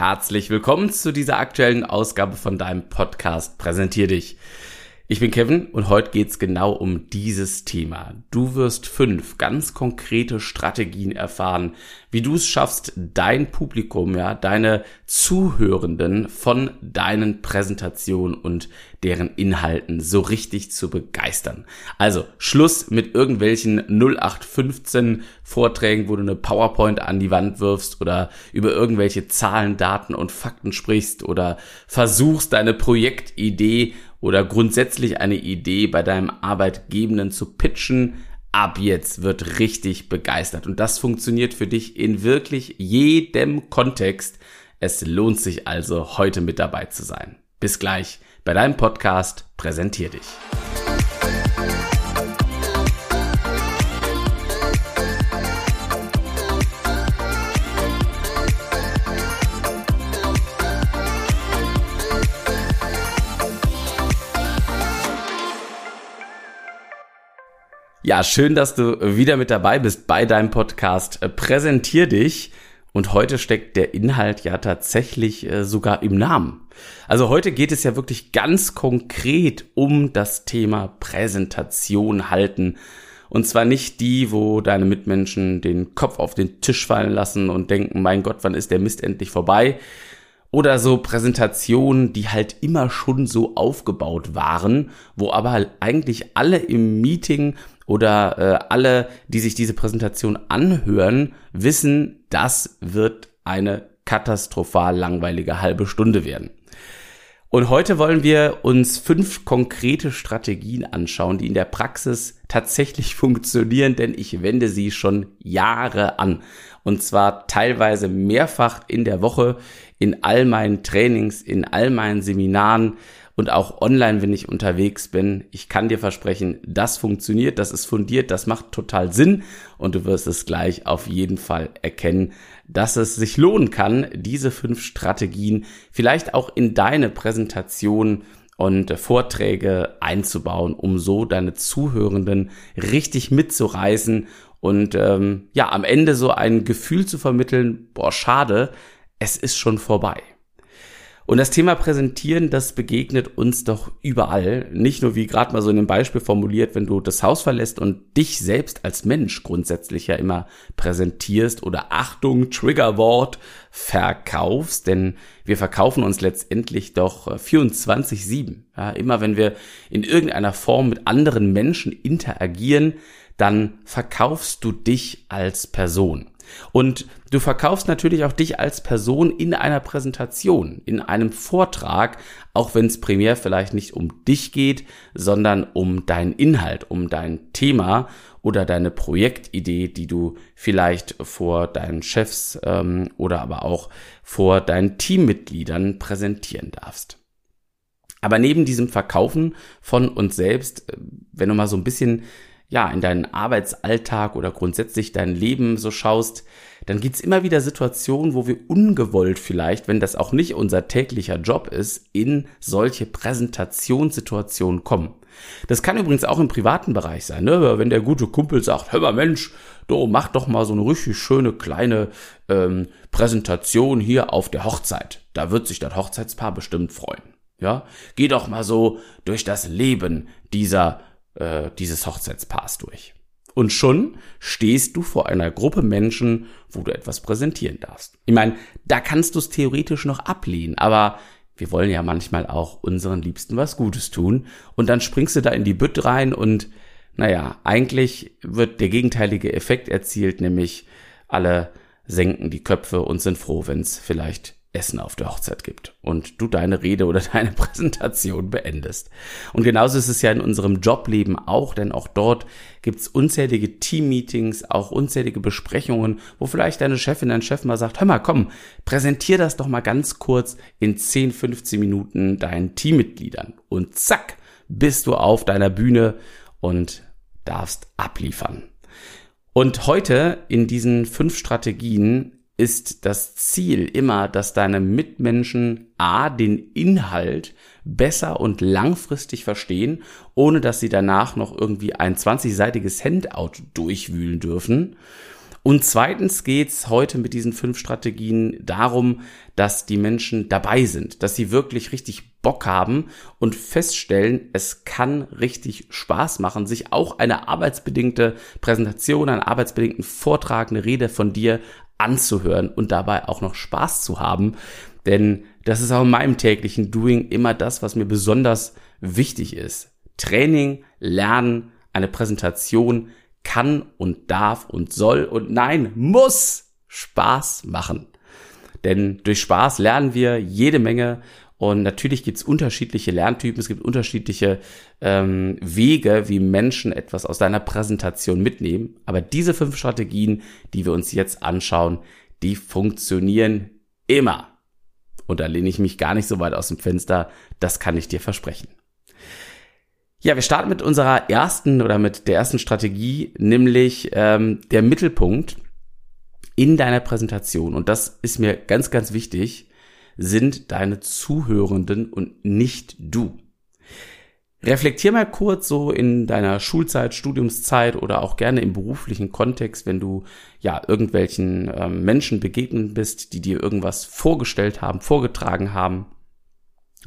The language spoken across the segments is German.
herzlich willkommen zu dieser aktuellen Ausgabe von deinem Podcast Präsentier dich. Ich bin Kevin und heute geht's genau um dieses Thema. Du wirst fünf ganz konkrete Strategien erfahren, wie du es schaffst, dein Publikum, ja, deine Zuhörenden von deinen Präsentationen und deren Inhalten so richtig zu begeistern. Also Schluss mit irgendwelchen 0815 Vorträgen, wo du eine PowerPoint an die Wand wirfst oder über irgendwelche Zahlen, Daten und Fakten sprichst oder versuchst deine Projektidee oder grundsätzlich eine Idee bei deinem Arbeitgebenden zu pitchen, ab jetzt wird richtig begeistert. Und das funktioniert für dich in wirklich jedem Kontext. Es lohnt sich also, heute mit dabei zu sein. Bis gleich bei deinem Podcast Präsentier dich. Ja, schön, dass du wieder mit dabei bist bei deinem Podcast. Äh, präsentier dich. Und heute steckt der Inhalt ja tatsächlich äh, sogar im Namen. Also heute geht es ja wirklich ganz konkret um das Thema Präsentation halten. Und zwar nicht die, wo deine Mitmenschen den Kopf auf den Tisch fallen lassen und denken, mein Gott, wann ist der Mist endlich vorbei? Oder so Präsentationen, die halt immer schon so aufgebaut waren, wo aber halt eigentlich alle im Meeting oder äh, alle, die sich diese Präsentation anhören, wissen, das wird eine katastrophal langweilige halbe Stunde werden. Und heute wollen wir uns fünf konkrete Strategien anschauen, die in der Praxis tatsächlich funktionieren, denn ich wende sie schon Jahre an. Und zwar teilweise mehrfach in der Woche in all meinen Trainings, in all meinen Seminaren und auch online, wenn ich unterwegs bin. Ich kann dir versprechen, das funktioniert, das ist fundiert, das macht total Sinn und du wirst es gleich auf jeden Fall erkennen, dass es sich lohnen kann, diese fünf Strategien vielleicht auch in deine Präsentation und Vorträge einzubauen, um so deine Zuhörenden richtig mitzureißen und ähm, ja, am Ende so ein Gefühl zu vermitteln, boah, schade, es ist schon vorbei. Und das Thema Präsentieren, das begegnet uns doch überall. Nicht nur wie gerade mal so in dem Beispiel formuliert, wenn du das Haus verlässt und dich selbst als Mensch grundsätzlich ja immer präsentierst oder Achtung, Triggerwort, verkaufst. Denn wir verkaufen uns letztendlich doch 24-7. Ja, immer wenn wir in irgendeiner Form mit anderen Menschen interagieren, dann verkaufst du dich als Person. Und du verkaufst natürlich auch dich als Person in einer Präsentation, in einem Vortrag, auch wenn es primär vielleicht nicht um dich geht, sondern um deinen Inhalt, um dein Thema oder deine Projektidee, die du vielleicht vor deinen Chefs ähm, oder aber auch vor deinen Teammitgliedern präsentieren darfst. Aber neben diesem Verkaufen von uns selbst, äh, wenn du mal so ein bisschen ja, in deinen Arbeitsalltag oder grundsätzlich dein Leben so schaust, dann gibt's immer wieder Situationen, wo wir ungewollt vielleicht, wenn das auch nicht unser täglicher Job ist, in solche Präsentationssituationen kommen. Das kann übrigens auch im privaten Bereich sein, ne? wenn der gute Kumpel sagt, hör mal Mensch, du mach doch mal so eine richtig schöne kleine ähm, Präsentation hier auf der Hochzeit. Da wird sich das Hochzeitspaar bestimmt freuen. Ja, geh doch mal so durch das Leben dieser äh, dieses Hochzeitspaars durch. Und schon stehst du vor einer Gruppe Menschen, wo du etwas präsentieren darfst. Ich meine, da kannst du es theoretisch noch ablehnen, aber wir wollen ja manchmal auch unseren Liebsten was Gutes tun. Und dann springst du da in die Bütt rein und naja, eigentlich wird der gegenteilige Effekt erzielt, nämlich alle senken die Köpfe und sind froh, wenn es vielleicht Essen auf der Hochzeit gibt und du deine Rede oder deine Präsentation beendest. Und genauso ist es ja in unserem Jobleben auch, denn auch dort gibt's unzählige Teammeetings, auch unzählige Besprechungen, wo vielleicht deine Chefin, dein Chef mal sagt, hör mal, komm, präsentier das doch mal ganz kurz in 10, 15 Minuten deinen Teammitgliedern. Und zack, bist du auf deiner Bühne und darfst abliefern. Und heute in diesen fünf Strategien ist das Ziel immer, dass deine Mitmenschen A, den Inhalt besser und langfristig verstehen, ohne dass sie danach noch irgendwie ein 20-seitiges Handout durchwühlen dürfen. Und zweitens geht's heute mit diesen fünf Strategien darum, dass die Menschen dabei sind, dass sie wirklich richtig Bock haben und feststellen, es kann richtig Spaß machen, sich auch eine arbeitsbedingte Präsentation, einen arbeitsbedingten Vortrag, eine Rede von dir anzuhören und dabei auch noch Spaß zu haben. Denn das ist auch in meinem täglichen Doing immer das, was mir besonders wichtig ist. Training, Lernen, eine Präsentation kann und darf und soll und nein, muss Spaß machen. Denn durch Spaß lernen wir jede Menge und natürlich gibt es unterschiedliche Lerntypen, es gibt unterschiedliche ähm, Wege, wie Menschen etwas aus deiner Präsentation mitnehmen. Aber diese fünf Strategien, die wir uns jetzt anschauen, die funktionieren immer. Und da lehne ich mich gar nicht so weit aus dem Fenster, das kann ich dir versprechen. Ja, wir starten mit unserer ersten oder mit der ersten Strategie, nämlich ähm, der Mittelpunkt in deiner Präsentation. Und das ist mir ganz, ganz wichtig sind deine Zuhörenden und nicht du. Reflektier mal kurz so in deiner Schulzeit, Studiumszeit oder auch gerne im beruflichen Kontext, wenn du ja irgendwelchen ähm, Menschen begegnet bist, die dir irgendwas vorgestellt haben, vorgetragen haben,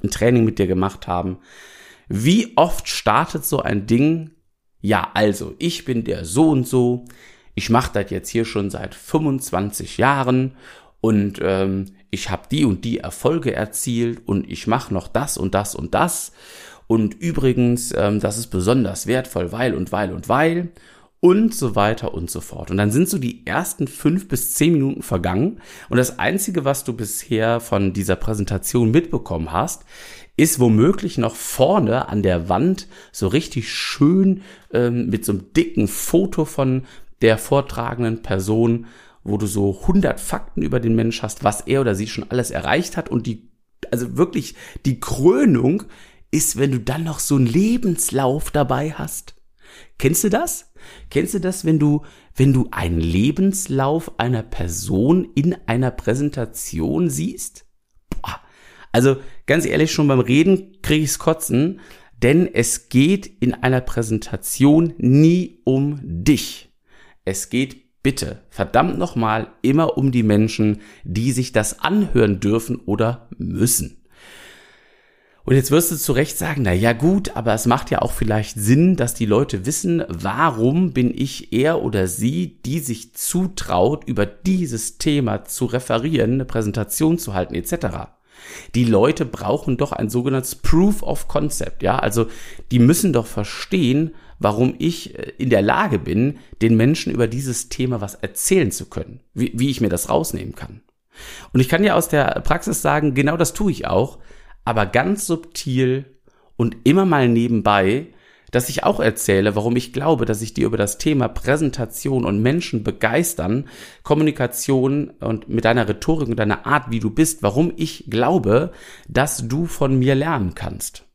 ein Training mit dir gemacht haben. Wie oft startet so ein Ding? Ja, also ich bin der so und so. Ich mache das jetzt hier schon seit 25 Jahren und ähm, ich habe die und die Erfolge erzielt und ich mache noch das und das und das. Und übrigens, ähm, das ist besonders wertvoll, weil und weil und weil und so weiter und so fort. Und dann sind so die ersten fünf bis zehn Minuten vergangen und das Einzige, was du bisher von dieser Präsentation mitbekommen hast, ist womöglich noch vorne an der Wand so richtig schön ähm, mit so einem dicken Foto von der vortragenden Person wo du so 100 Fakten über den Mensch hast, was er oder sie schon alles erreicht hat und die, also wirklich die Krönung ist, wenn du dann noch so einen Lebenslauf dabei hast. Kennst du das? Kennst du das, wenn du, wenn du einen Lebenslauf einer Person in einer Präsentation siehst? Boah. Also ganz ehrlich, schon beim Reden kriege ich's kotzen, denn es geht in einer Präsentation nie um dich. Es geht bitte, verdammt nochmal, immer um die Menschen, die sich das anhören dürfen oder müssen. Und jetzt wirst du zu Recht sagen, na ja gut, aber es macht ja auch vielleicht Sinn, dass die Leute wissen, warum bin ich er oder sie, die sich zutraut, über dieses Thema zu referieren, eine Präsentation zu halten, etc. Die Leute brauchen doch ein sogenanntes Proof of Concept, ja, also die müssen doch verstehen, warum ich äh, in der Lage bin, den Menschen über dieses Thema was erzählen zu können, wie, wie ich mir das rausnehmen kann. Und ich kann ja aus der Praxis sagen, genau das tue ich auch, aber ganz subtil und immer mal nebenbei, dass ich auch erzähle, warum ich glaube, dass ich dir über das Thema Präsentation und Menschen begeistern, Kommunikation und mit deiner Rhetorik und deiner Art, wie du bist, warum ich glaube, dass du von mir lernen kannst.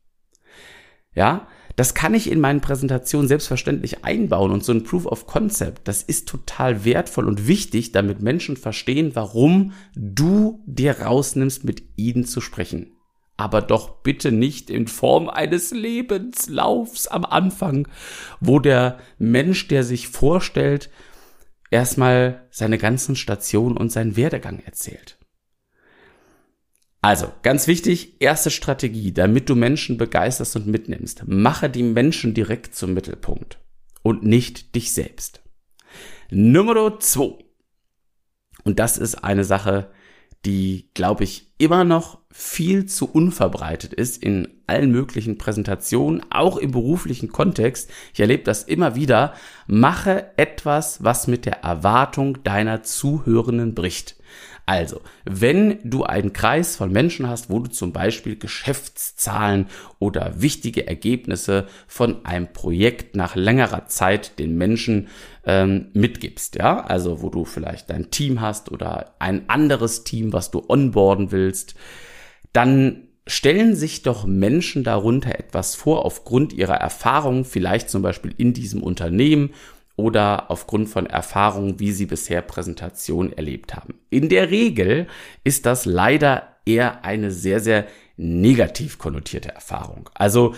Ja, das kann ich in meinen Präsentationen selbstverständlich einbauen und so ein Proof of Concept, das ist total wertvoll und wichtig, damit Menschen verstehen, warum du dir rausnimmst, mit ihnen zu sprechen. Aber doch bitte nicht in Form eines Lebenslaufs am Anfang, wo der Mensch, der sich vorstellt, erstmal seine ganzen Stationen und seinen Werdegang erzählt. Also, ganz wichtig, erste Strategie, damit du Menschen begeisterst und mitnimmst. Mache die Menschen direkt zum Mittelpunkt und nicht dich selbst. Nummer zwei. Und das ist eine Sache, die, glaube ich, immer noch viel zu unverbreitet ist in allen möglichen Präsentationen, auch im beruflichen Kontext. Ich erlebe das immer wieder. Mache etwas, was mit der Erwartung deiner Zuhörenden bricht. Also, wenn du einen Kreis von Menschen hast, wo du zum Beispiel Geschäftszahlen oder wichtige Ergebnisse von einem Projekt nach längerer Zeit den Menschen ähm, mitgibst, ja, also wo du vielleicht dein Team hast oder ein anderes Team, was du onboarden willst, dann stellen sich doch Menschen darunter etwas vor aufgrund ihrer Erfahrung, vielleicht zum Beispiel in diesem Unternehmen oder aufgrund von Erfahrungen, wie sie bisher Präsentationen erlebt haben. In der Regel ist das leider eher eine sehr, sehr negativ konnotierte Erfahrung. Also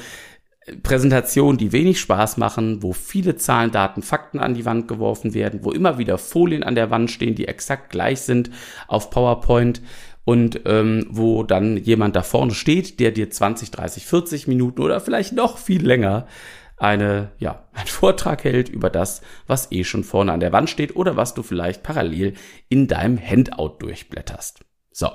Präsentationen, die wenig Spaß machen, wo viele Zahlen, Daten, Fakten an die Wand geworfen werden, wo immer wieder Folien an der Wand stehen, die exakt gleich sind auf PowerPoint und ähm, wo dann jemand da vorne steht, der dir 20, 30, 40 Minuten oder vielleicht noch viel länger eine, ja, einen Vortrag hält über das, was eh schon vorne an der Wand steht oder was du vielleicht parallel in deinem Handout durchblätterst. So.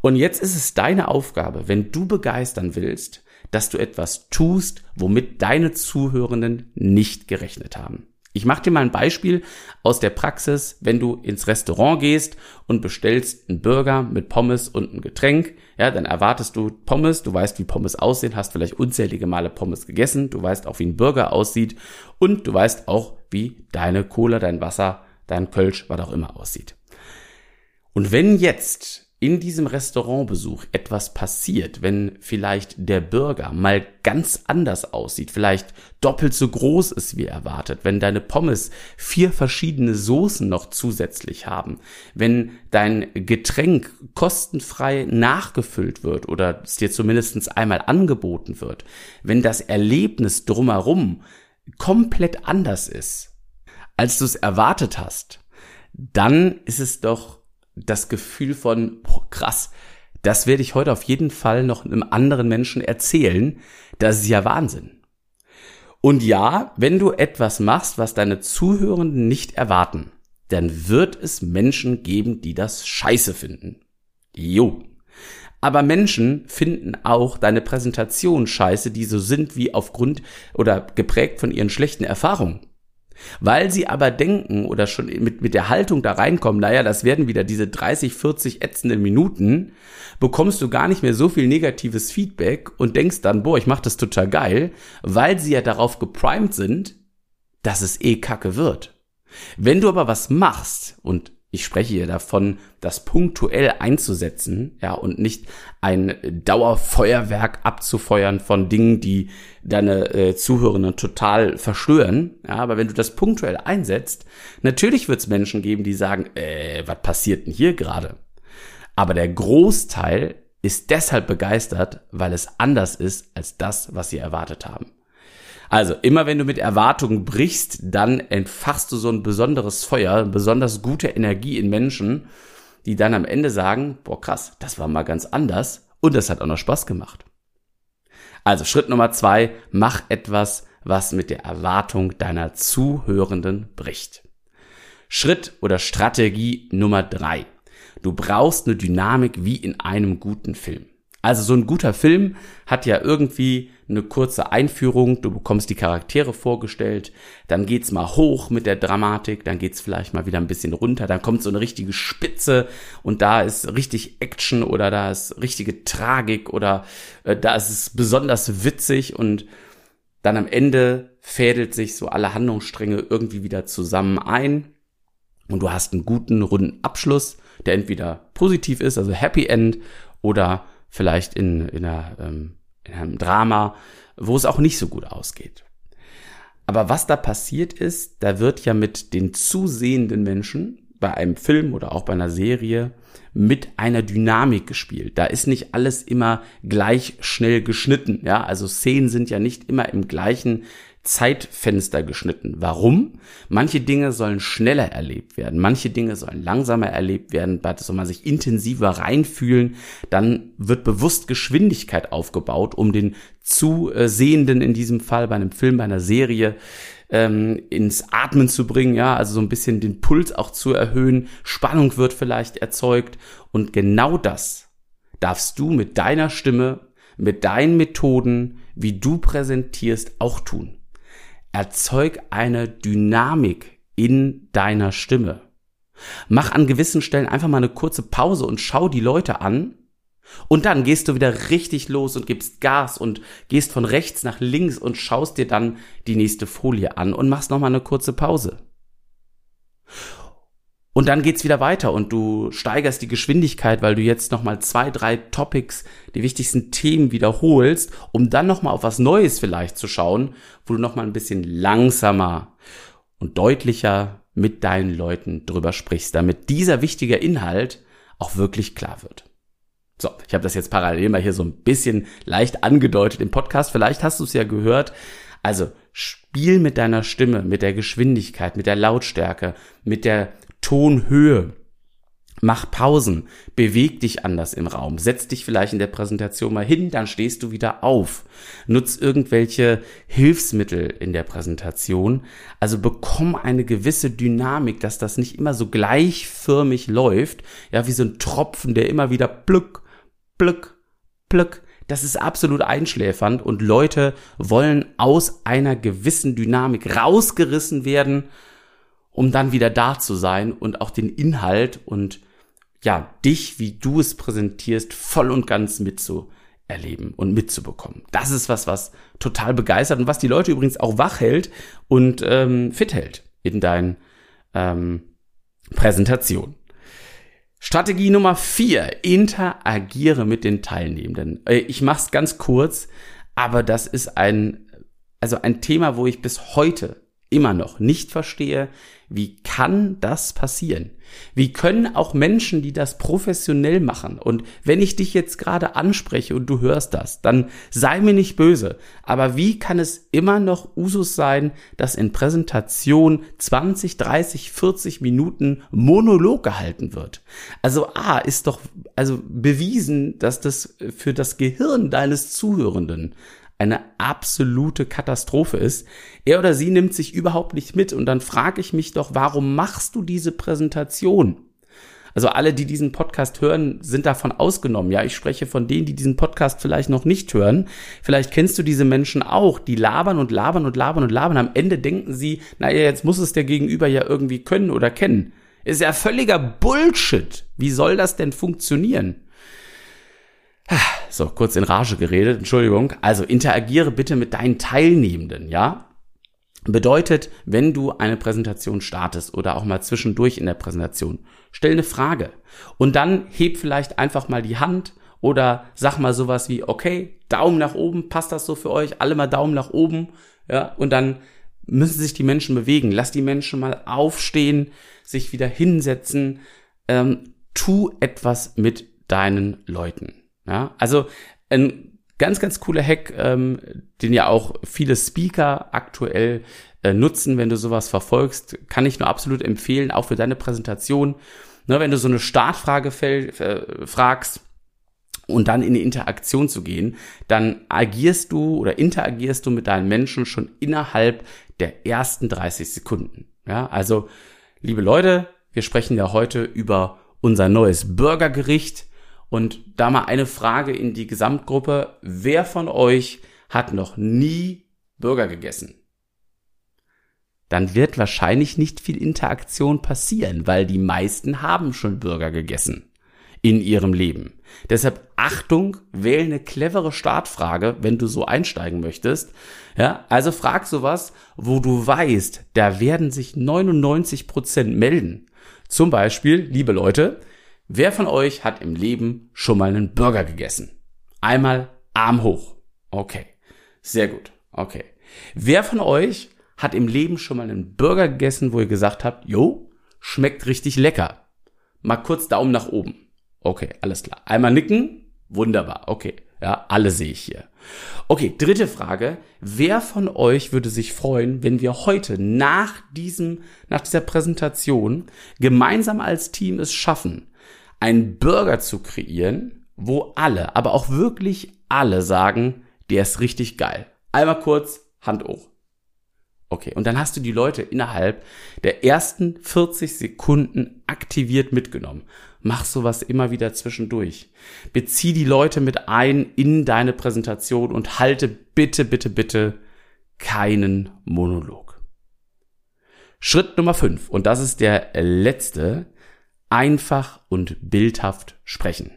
Und jetzt ist es deine Aufgabe, wenn du begeistern willst, dass du etwas tust, womit deine Zuhörenden nicht gerechnet haben. Ich mache dir mal ein Beispiel aus der Praxis, wenn du ins Restaurant gehst und bestellst einen Burger mit Pommes und ein Getränk, ja, dann erwartest du Pommes, du weißt, wie Pommes aussehen, hast vielleicht unzählige Male Pommes gegessen, du weißt auch, wie ein Burger aussieht. Und du weißt auch, wie deine Cola, dein Wasser, dein Kölsch, was auch immer aussieht. Und wenn jetzt in diesem Restaurantbesuch etwas passiert, wenn vielleicht der Burger mal ganz anders aussieht, vielleicht doppelt so groß ist wie erwartet, wenn deine Pommes vier verschiedene Soßen noch zusätzlich haben, wenn dein Getränk kostenfrei nachgefüllt wird oder es dir zumindest einmal angeboten wird, wenn das Erlebnis drumherum komplett anders ist, als du es erwartet hast, dann ist es doch das Gefühl von, boah, krass, das werde ich heute auf jeden Fall noch einem anderen Menschen erzählen. Das ist ja Wahnsinn. Und ja, wenn du etwas machst, was deine Zuhörenden nicht erwarten, dann wird es Menschen geben, die das scheiße finden. Jo. Aber Menschen finden auch deine Präsentation scheiße, die so sind wie aufgrund oder geprägt von ihren schlechten Erfahrungen. Weil sie aber denken oder schon mit, mit der Haltung da reinkommen, naja, das werden wieder diese 30, 40 ätzenden Minuten, bekommst du gar nicht mehr so viel negatives Feedback und denkst dann, boah, ich mach das total geil, weil sie ja darauf geprimed sind, dass es eh kacke wird. Wenn du aber was machst und ich spreche hier davon, das punktuell einzusetzen, ja, und nicht ein Dauerfeuerwerk abzufeuern von Dingen, die deine äh, Zuhörenden total verstören. Ja, aber wenn du das punktuell einsetzt, natürlich wird es Menschen geben, die sagen, äh, was passiert denn hier gerade? Aber der Großteil ist deshalb begeistert, weil es anders ist als das, was sie erwartet haben. Also, immer wenn du mit Erwartungen brichst, dann entfachst du so ein besonderes Feuer, besonders gute Energie in Menschen, die dann am Ende sagen, boah krass, das war mal ganz anders und das hat auch noch Spaß gemacht. Also Schritt Nummer zwei, mach etwas, was mit der Erwartung deiner Zuhörenden bricht. Schritt oder Strategie Nummer drei. Du brauchst eine Dynamik wie in einem guten Film. Also so ein guter Film hat ja irgendwie eine kurze Einführung, du bekommst die Charaktere vorgestellt, dann geht's mal hoch mit der Dramatik, dann geht's vielleicht mal wieder ein bisschen runter, dann kommt so eine richtige Spitze. Und da ist richtig Action oder da ist richtige Tragik oder äh, da ist es besonders witzig. Und dann am Ende fädelt sich so alle Handlungsstränge irgendwie wieder zusammen ein. Und du hast einen guten runden Abschluss, der entweder positiv ist, also Happy End oder vielleicht in, in, einer, ähm, in einem Drama, wo es auch nicht so gut ausgeht. Aber was da passiert ist, da wird ja mit den zusehenden Menschen bei einem Film oder auch bei einer Serie mit einer Dynamik gespielt. Da ist nicht alles immer gleich schnell geschnitten. Ja, also Szenen sind ja nicht immer im gleichen Zeitfenster geschnitten. Warum? Manche Dinge sollen schneller erlebt werden, manche Dinge sollen langsamer erlebt werden, da soll man sich intensiver reinfühlen, dann wird bewusst Geschwindigkeit aufgebaut, um den Zusehenden in diesem Fall bei einem Film, bei einer Serie ähm, ins Atmen zu bringen, ja, also so ein bisschen den Puls auch zu erhöhen, Spannung wird vielleicht erzeugt. Und genau das darfst du mit deiner Stimme, mit deinen Methoden, wie du präsentierst, auch tun erzeug eine Dynamik in deiner Stimme. Mach an gewissen Stellen einfach mal eine kurze Pause und schau die Leute an. Und dann gehst du wieder richtig los und gibst Gas und gehst von rechts nach links und schaust dir dann die nächste Folie an und machst nochmal eine kurze Pause. Und dann geht's wieder weiter und du steigerst die Geschwindigkeit, weil du jetzt nochmal zwei, drei Topics, die wichtigsten Themen wiederholst, um dann nochmal auf was Neues vielleicht zu schauen, wo du nochmal ein bisschen langsamer und deutlicher mit deinen Leuten drüber sprichst, damit dieser wichtige Inhalt auch wirklich klar wird. So, ich habe das jetzt parallel mal hier so ein bisschen leicht angedeutet im Podcast. Vielleicht hast du es ja gehört. Also spiel mit deiner Stimme, mit der Geschwindigkeit, mit der Lautstärke, mit der Tonhöhe. Mach Pausen, beweg dich anders im Raum, setz dich vielleicht in der Präsentation mal hin, dann stehst du wieder auf. Nutz irgendwelche Hilfsmittel in der Präsentation. Also bekomm eine gewisse Dynamik, dass das nicht immer so gleichförmig läuft, ja, wie so ein Tropfen, der immer wieder plück, plück, plück. Das ist absolut einschläfernd und Leute wollen aus einer gewissen Dynamik rausgerissen werden, um dann wieder da zu sein und auch den Inhalt und ja, dich, wie du es präsentierst, voll und ganz mitzuerleben und mitzubekommen. Das ist was, was total begeistert und was die Leute übrigens auch wach hält und ähm, fit hält in deinen ähm, Präsentation. Strategie Nummer vier: Interagiere mit den Teilnehmenden. Äh, ich mach's ganz kurz, aber das ist ein, also ein Thema, wo ich bis heute immer noch nicht verstehe, wie kann das passieren? Wie können auch Menschen, die das professionell machen, und wenn ich dich jetzt gerade anspreche und du hörst das, dann sei mir nicht böse, aber wie kann es immer noch Usus sein, dass in Präsentation 20, 30, 40 Minuten Monolog gehalten wird? Also A ist doch also bewiesen, dass das für das Gehirn deines Zuhörenden eine absolute Katastrophe ist. Er oder sie nimmt sich überhaupt nicht mit und dann frage ich mich doch, warum machst du diese Präsentation? Also alle, die diesen Podcast hören, sind davon ausgenommen. Ja, ich spreche von denen, die diesen Podcast vielleicht noch nicht hören. Vielleicht kennst du diese Menschen auch, die labern und labern und labern und labern. Am Ende denken sie, naja, jetzt muss es der Gegenüber ja irgendwie können oder kennen. Ist ja völliger Bullshit. Wie soll das denn funktionieren? So, kurz in Rage geredet, Entschuldigung. Also interagiere bitte mit deinen Teilnehmenden, ja? Bedeutet, wenn du eine Präsentation startest oder auch mal zwischendurch in der Präsentation, stell eine Frage und dann heb vielleicht einfach mal die Hand oder sag mal sowas wie, okay, Daumen nach oben, passt das so für euch? Alle mal Daumen nach oben, ja? Und dann müssen sich die Menschen bewegen. Lass die Menschen mal aufstehen, sich wieder hinsetzen. Ähm, tu etwas mit deinen Leuten. Ja, also ein ganz, ganz cooler Hack, ähm, den ja auch viele Speaker aktuell äh, nutzen, wenn du sowas verfolgst, kann ich nur absolut empfehlen, auch für deine Präsentation. Ne, wenn du so eine Startfrage äh, fragst, und dann in die Interaktion zu gehen, dann agierst du oder interagierst du mit deinen Menschen schon innerhalb der ersten 30 Sekunden. Ja, also, liebe Leute, wir sprechen ja heute über unser neues Burgergericht. Und da mal eine Frage in die Gesamtgruppe. Wer von euch hat noch nie Burger gegessen? Dann wird wahrscheinlich nicht viel Interaktion passieren, weil die meisten haben schon Burger gegessen in ihrem Leben. Deshalb Achtung, wähle eine clevere Startfrage, wenn du so einsteigen möchtest. Ja, also frag sowas, wo du weißt, da werden sich 99 Prozent melden. Zum Beispiel, liebe Leute, Wer von euch hat im Leben schon mal einen Burger gegessen? Einmal Arm hoch. Okay. Sehr gut. Okay. Wer von euch hat im Leben schon mal einen Burger gegessen, wo ihr gesagt habt, jo, schmeckt richtig lecker? Mal kurz Daumen nach oben. Okay, alles klar. Einmal nicken. Wunderbar. Okay. Ja, alle sehe ich hier. Okay, dritte Frage. Wer von euch würde sich freuen, wenn wir heute nach diesem, nach dieser Präsentation gemeinsam als Team es schaffen, einen Burger zu kreieren, wo alle, aber auch wirklich alle sagen, der ist richtig geil. Einmal kurz Hand hoch. Okay, und dann hast du die Leute innerhalb der ersten 40 Sekunden aktiviert mitgenommen. Mach sowas immer wieder zwischendurch. Bezieh die Leute mit ein in deine Präsentation und halte bitte, bitte, bitte keinen Monolog. Schritt Nummer 5, und das ist der letzte, einfach und bildhaft sprechen.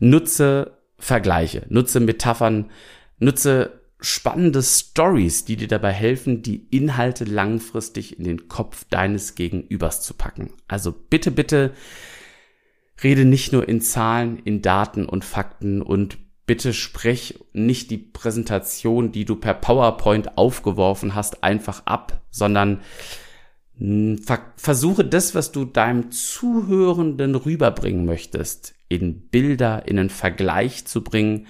Nutze Vergleiche, nutze Metaphern, nutze spannende Stories, die dir dabei helfen, die Inhalte langfristig in den Kopf deines Gegenübers zu packen. Also bitte, bitte rede nicht nur in Zahlen, in Daten und Fakten und bitte sprech nicht die Präsentation, die du per PowerPoint aufgeworfen hast, einfach ab, sondern versuche das, was du deinem Zuhörenden rüberbringen möchtest, in Bilder, in einen Vergleich zu bringen,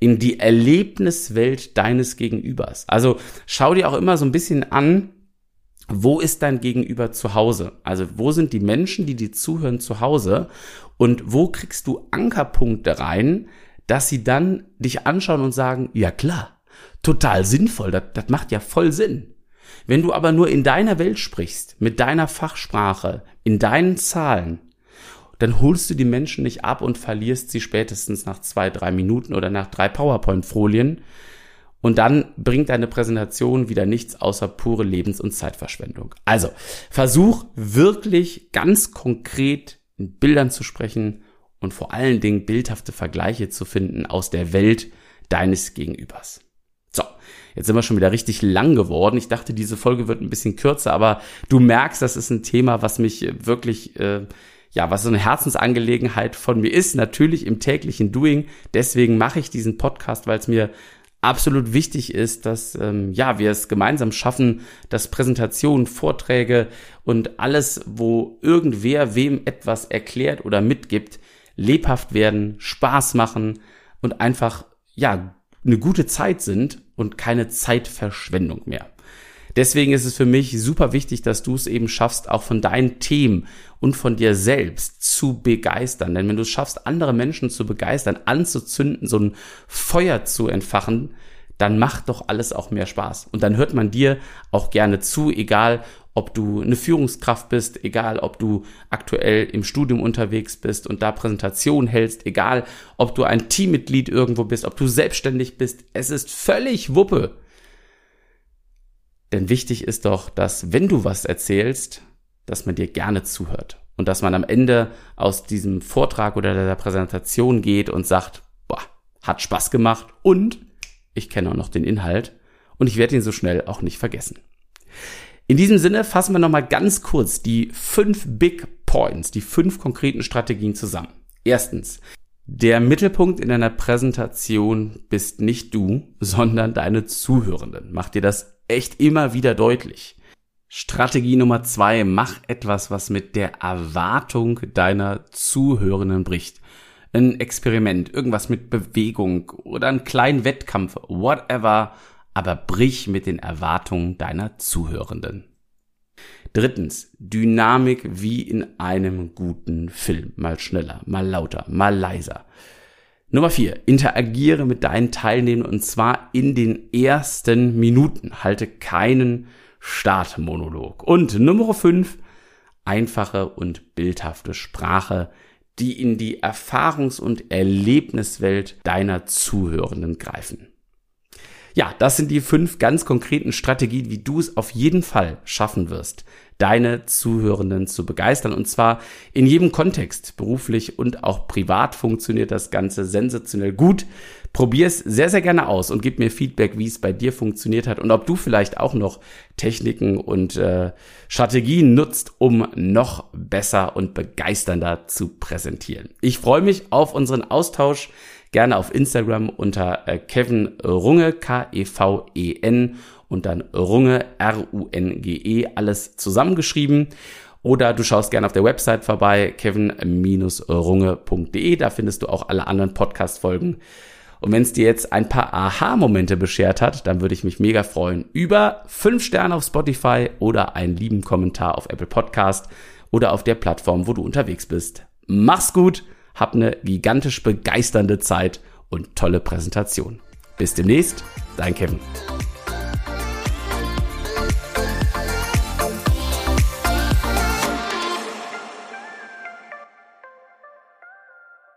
in die Erlebniswelt deines Gegenübers. Also schau dir auch immer so ein bisschen an, wo ist dein Gegenüber zu Hause? Also wo sind die Menschen, die dir zuhören, zu Hause? Und wo kriegst du Ankerpunkte rein, dass sie dann dich anschauen und sagen, ja klar, total sinnvoll, das, das macht ja voll Sinn. Wenn du aber nur in deiner Welt sprichst, mit deiner Fachsprache, in deinen Zahlen, dann holst du die Menschen nicht ab und verlierst sie spätestens nach zwei, drei Minuten oder nach drei PowerPoint-Folien. Und dann bringt deine Präsentation wieder nichts außer pure Lebens- und Zeitverschwendung. Also, versuch wirklich ganz konkret in Bildern zu sprechen und vor allen Dingen bildhafte Vergleiche zu finden aus der Welt deines Gegenübers. So, jetzt sind wir schon wieder richtig lang geworden. Ich dachte, diese Folge wird ein bisschen kürzer, aber du merkst, das ist ein Thema, was mich wirklich äh, ja, was so eine Herzensangelegenheit von mir ist, natürlich im täglichen Doing. Deswegen mache ich diesen Podcast, weil es mir absolut wichtig ist, dass ähm, ja wir es gemeinsam schaffen, dass Präsentationen, Vorträge und alles, wo irgendwer wem etwas erklärt oder mitgibt, lebhaft werden, Spaß machen und einfach ja eine gute Zeit sind und keine Zeitverschwendung mehr. Deswegen ist es für mich super wichtig, dass du es eben schaffst, auch von deinen Themen und von dir selbst zu begeistern. Denn wenn du es schaffst, andere Menschen zu begeistern, anzuzünden, so ein Feuer zu entfachen, dann macht doch alles auch mehr Spaß. Und dann hört man dir auch gerne zu, egal ob du eine Führungskraft bist, egal ob du aktuell im Studium unterwegs bist und da Präsentation hältst, egal ob du ein Teammitglied irgendwo bist, ob du selbstständig bist. Es ist völlig Wuppe. Denn wichtig ist doch, dass wenn du was erzählst, dass man dir gerne zuhört und dass man am Ende aus diesem Vortrag oder der Präsentation geht und sagt, boah, hat Spaß gemacht und ich kenne auch noch den Inhalt und ich werde ihn so schnell auch nicht vergessen. In diesem Sinne fassen wir nochmal ganz kurz die fünf Big Points, die fünf konkreten Strategien zusammen. Erstens, der Mittelpunkt in einer Präsentation bist nicht du, sondern deine Zuhörenden. Mach dir das echt immer wieder deutlich. Strategie Nummer zwei, mach etwas, was mit der Erwartung deiner Zuhörenden bricht. Ein Experiment, irgendwas mit Bewegung oder einen kleinen Wettkampf, whatever, aber brich mit den Erwartungen deiner Zuhörenden. Drittens, Dynamik wie in einem guten Film. Mal schneller, mal lauter, mal leiser. Nummer vier, interagiere mit deinen Teilnehmern und zwar in den ersten Minuten. Halte keinen Startmonolog. Und Nummer fünf, einfache und bildhafte Sprache, die in die Erfahrungs- und Erlebniswelt deiner Zuhörenden greifen. Ja, das sind die fünf ganz konkreten Strategien, wie du es auf jeden Fall schaffen wirst, deine Zuhörenden zu begeistern. Und zwar in jedem Kontext, beruflich und auch privat funktioniert das Ganze sensationell gut. Probier es sehr, sehr gerne aus und gib mir Feedback, wie es bei dir funktioniert hat und ob du vielleicht auch noch Techniken und äh, Strategien nutzt, um noch besser und begeisternder zu präsentieren. Ich freue mich auf unseren Austausch gerne auf Instagram unter äh, Kevin Runge, K-E-V-E-N und dann Runge, R-U-N-G-E, alles zusammengeschrieben. Oder du schaust gerne auf der Website vorbei, kevin-runge.de. Da findest du auch alle anderen Podcast-Folgen. Und wenn es dir jetzt ein paar Aha-Momente beschert hat, dann würde ich mich mega freuen über fünf Sterne auf Spotify oder einen lieben Kommentar auf Apple Podcast oder auf der Plattform, wo du unterwegs bist. Mach's gut, hab eine gigantisch begeisternde Zeit und tolle Präsentation. Bis demnächst, dein Kevin.